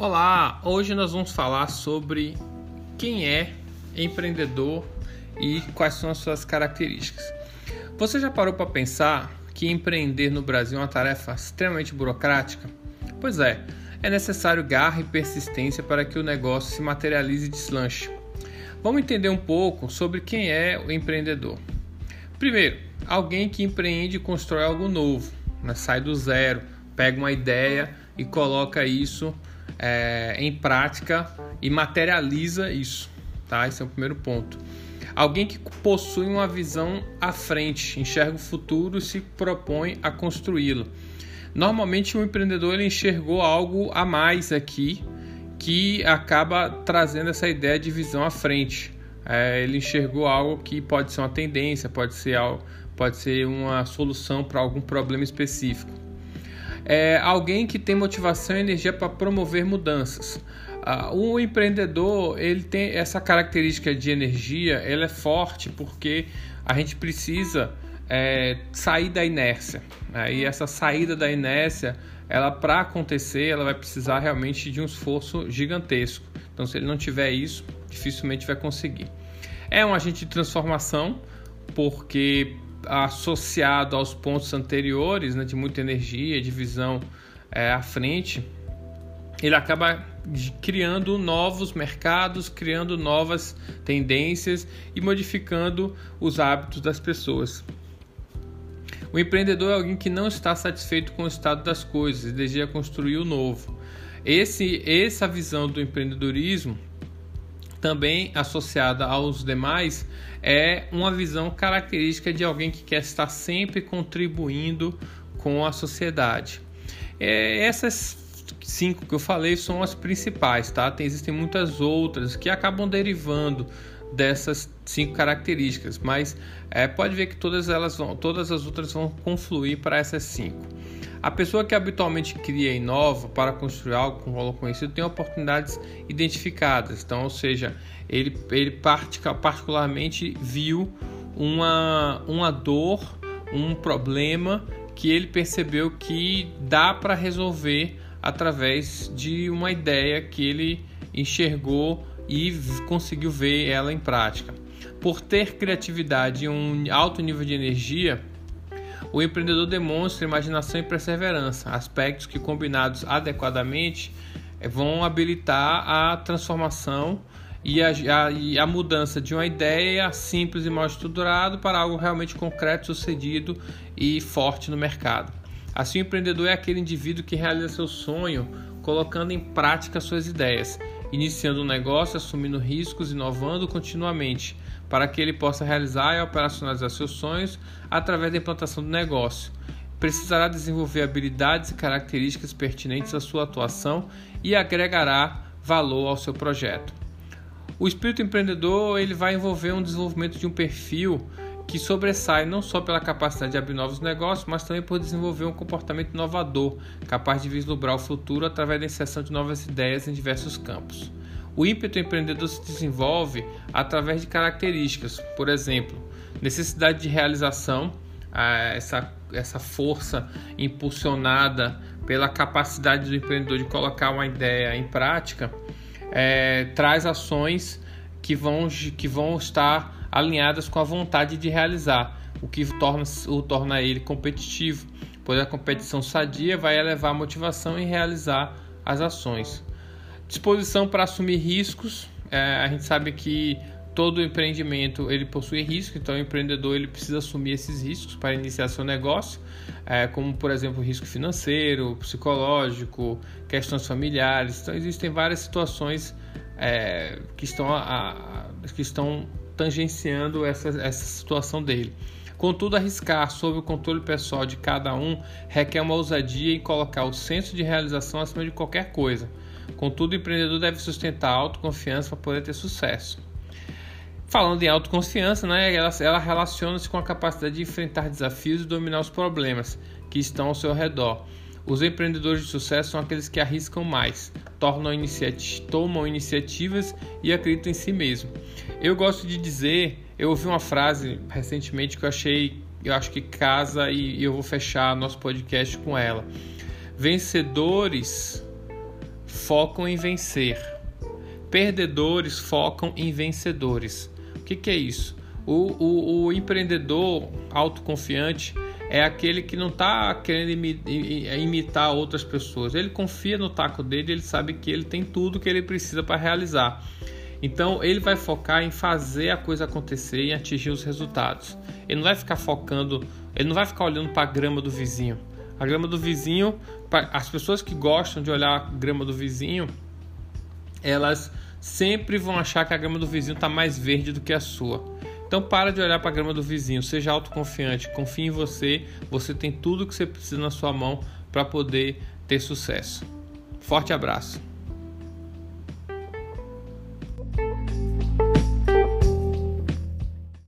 Olá, hoje nós vamos falar sobre quem é empreendedor e quais são as suas características. Você já parou para pensar que empreender no Brasil é uma tarefa extremamente burocrática? Pois é, é necessário garra e persistência para que o negócio se materialize e deslanche. Vamos entender um pouco sobre quem é o empreendedor. Primeiro, alguém que empreende e constrói algo novo, né? sai do zero, pega uma ideia e coloca isso é, em prática e materializa isso, tá? Esse é o primeiro ponto. Alguém que possui uma visão à frente, enxerga o futuro e se propõe a construí-lo. Normalmente o empreendedor ele enxergou algo a mais aqui que acaba trazendo essa ideia de visão à frente. É, ele enxergou algo que pode ser uma tendência, pode ser, algo, pode ser uma solução para algum problema específico é alguém que tem motivação e energia para promover mudanças. Uh, o empreendedor ele tem essa característica de energia, ela é forte porque a gente precisa é, sair da inércia. Né? E essa saída da inércia, ela para acontecer, ela vai precisar realmente de um esforço gigantesco. Então, se ele não tiver isso, dificilmente vai conseguir. É um agente de transformação porque associado aos pontos anteriores, né, de muita energia, de visão é, à frente, ele acaba criando novos mercados, criando novas tendências e modificando os hábitos das pessoas. O empreendedor é alguém que não está satisfeito com o estado das coisas deseja construir o novo. Esse, essa visão do empreendedorismo também associada aos demais, é uma visão característica de alguém que quer estar sempre contribuindo com a sociedade. É, essas cinco que eu falei são as principais, tá? Tem, existem muitas outras que acabam derivando dessas cinco características, mas é, pode ver que todas elas vão, todas as outras vão confluir para essas cinco. A pessoa que habitualmente cria e inova para construir algo com valor conhecido tem oportunidades identificadas. Então, ou seja, ele, ele particularmente viu uma, uma dor, um problema que ele percebeu que dá para resolver através de uma ideia que ele enxergou e conseguiu ver ela em prática. Por ter criatividade e um alto nível de energia, o empreendedor demonstra imaginação e perseverança, aspectos que, combinados adequadamente, eh, vão habilitar a transformação e a, a, e a, mudança de uma ideia simples e mal estruturada para algo realmente concreto, sucedido e forte no mercado. Assim, o empreendedor é aquele indivíduo que realiza seu sonho colocando em prática suas ideias, iniciando um negócio, assumindo riscos, inovando continuamente para que ele possa realizar e operacionalizar seus sonhos através da implantação do negócio. Precisará desenvolver habilidades e características pertinentes à sua atuação e agregará valor ao seu projeto. O espírito empreendedor ele vai envolver um desenvolvimento de um perfil que sobressai não só pela capacidade de abrir novos negócios, mas também por desenvolver um comportamento inovador, capaz de vislumbrar o futuro através da inserção de novas ideias em diversos campos. O ímpeto empreendedor se desenvolve através de características, por exemplo, necessidade de realização, essa, essa força impulsionada pela capacidade do empreendedor de colocar uma ideia em prática, é, traz ações que vão, que vão estar alinhadas com a vontade de realizar, o que torna, o torna ele competitivo, pois a competição sadia vai elevar a motivação em realizar as ações. Disposição para assumir riscos. É, a gente sabe que todo empreendimento ele possui risco, então o empreendedor ele precisa assumir esses riscos para iniciar seu negócio, é, como por exemplo risco financeiro, psicológico, questões familiares. Então existem várias situações é, que estão a, a, que estão tangenciando essa, essa situação dele. Contudo, arriscar sob o controle pessoal de cada um requer uma ousadia em colocar o senso de realização acima de qualquer coisa. Contudo, o empreendedor deve sustentar a autoconfiança para poder ter sucesso. Falando em autoconfiança, né, ela, ela relaciona-se com a capacidade de enfrentar desafios e dominar os problemas que estão ao seu redor. Os empreendedores de sucesso são aqueles que arriscam mais, tornam iniciati tomam iniciativas e acreditam em si mesmo. Eu gosto de dizer, eu ouvi uma frase recentemente que eu achei, eu acho que casa e eu vou fechar nosso podcast com ela. Vencedores focam em vencer. Perdedores focam em vencedores. O que, que é isso? O, o, o empreendedor autoconfiante é aquele que não está querendo imitar outras pessoas. Ele confia no taco dele, ele sabe que ele tem tudo que ele precisa para realizar. Então ele vai focar em fazer a coisa acontecer e atingir os resultados. Ele não vai ficar focando, ele não vai ficar olhando para a grama do vizinho. A grama do vizinho, as pessoas que gostam de olhar a grama do vizinho, elas sempre vão achar que a grama do vizinho está mais verde do que a sua. Então para de olhar para a grama do vizinho, seja autoconfiante, confie em você, você tem tudo que você precisa na sua mão para poder ter sucesso. Forte abraço.